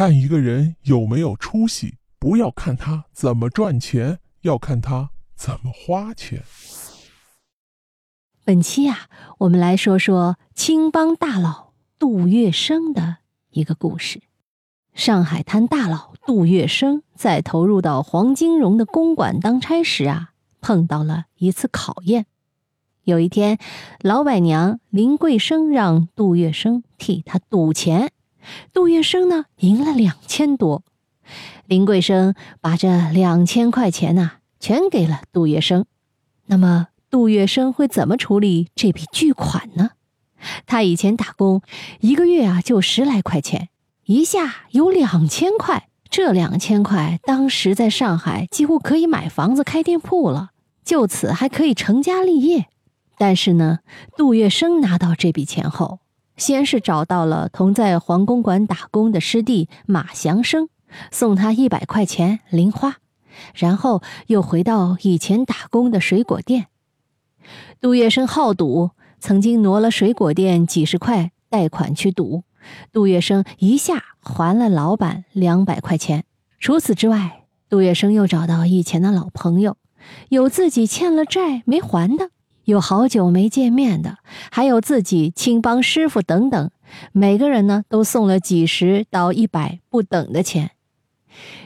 看一个人有没有出息，不要看他怎么赚钱，要看他怎么花钱。本期呀，我们来说说青帮大佬杜月笙的一个故事。上海滩大佬杜月笙在投入到黄金荣的公馆当差时啊，碰到了一次考验。有一天，老板娘林桂生让杜月笙替她赌钱，杜月笙呢赢了两千多。林桂生把这两千块钱呐全给了杜月笙。那么，杜月笙会怎么处理这笔巨款呢？他以前打工，一个月啊就十来块钱，一下有两千块。这两千块当时在上海几乎可以买房子、开店铺了，就此还可以成家立业。但是呢，杜月笙拿到这笔钱后，先是找到了同在黄公馆打工的师弟马祥生，送他一百块钱零花，然后又回到以前打工的水果店。杜月笙好赌，曾经挪了水果店几十块贷款去赌，杜月笙一下还了老板两百块钱。除此之外，杜月笙又找到以前的老朋友，有自己欠了债没还的，有好久没见面的，还有自己青帮师傅等等，每个人呢都送了几十到一百不等的钱。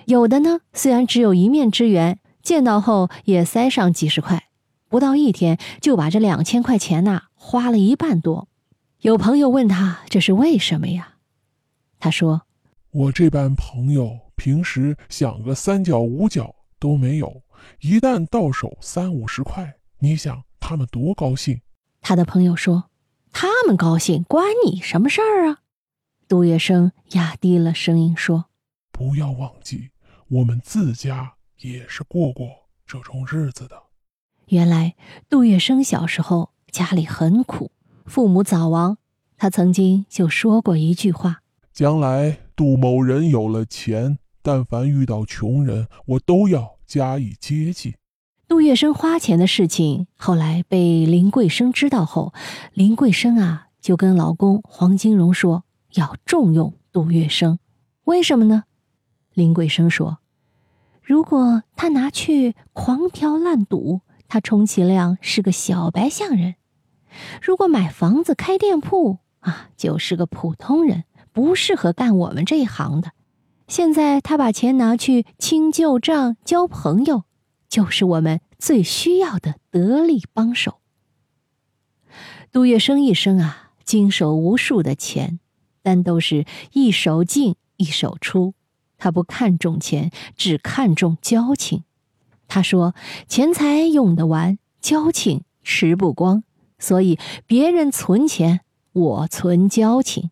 有的呢虽然只有一面之缘，见到后也塞上几十块。不到一天就把这两千块钱呐花了一半多，有朋友问他这是为什么呀？他说：“我这班朋友平时想个三角五角都没有，一旦到手三五十块，你想他们多高兴？”他的朋友说：“他们高兴关你什么事儿啊？”杜月笙压低了声音说：“不要忘记，我们自家也是过过这种日子的。”原来杜月笙小时候家里很苦，父母早亡。他曾经就说过一句话：“将来杜某人有了钱，但凡遇到穷人，我都要加以接济。”杜月笙花钱的事情后来被林桂生知道后，林桂生啊就跟老公黄金荣说要重用杜月笙。为什么呢？林桂生说：“如果他拿去狂嫖滥赌。”他充其量是个小白象人，如果买房子开店铺啊，就是个普通人，不适合干我们这一行的。现在他把钱拿去清旧账、交朋友，就是我们最需要的得力帮手。杜月笙一生啊，经手无数的钱，但都是一手进一手出，他不看重钱，只看重交情。他说：“钱财用得完，交情吃不光，所以别人存钱，我存交情。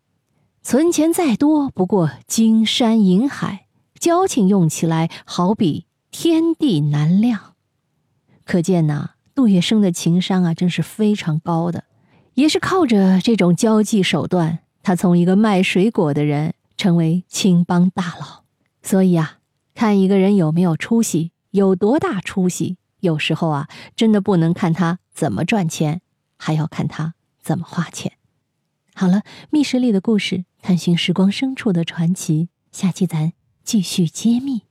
存钱再多，不过金山银海；交情用起来，好比天地难量。可见呐，杜月笙的情商啊，真是非常高的。也是靠着这种交际手段，他从一个卖水果的人，成为青帮大佬。所以啊，看一个人有没有出息。”有多大出息？有时候啊，真的不能看他怎么赚钱，还要看他怎么花钱。好了，密室里的故事，探寻时光深处的传奇，下期咱继续揭秘。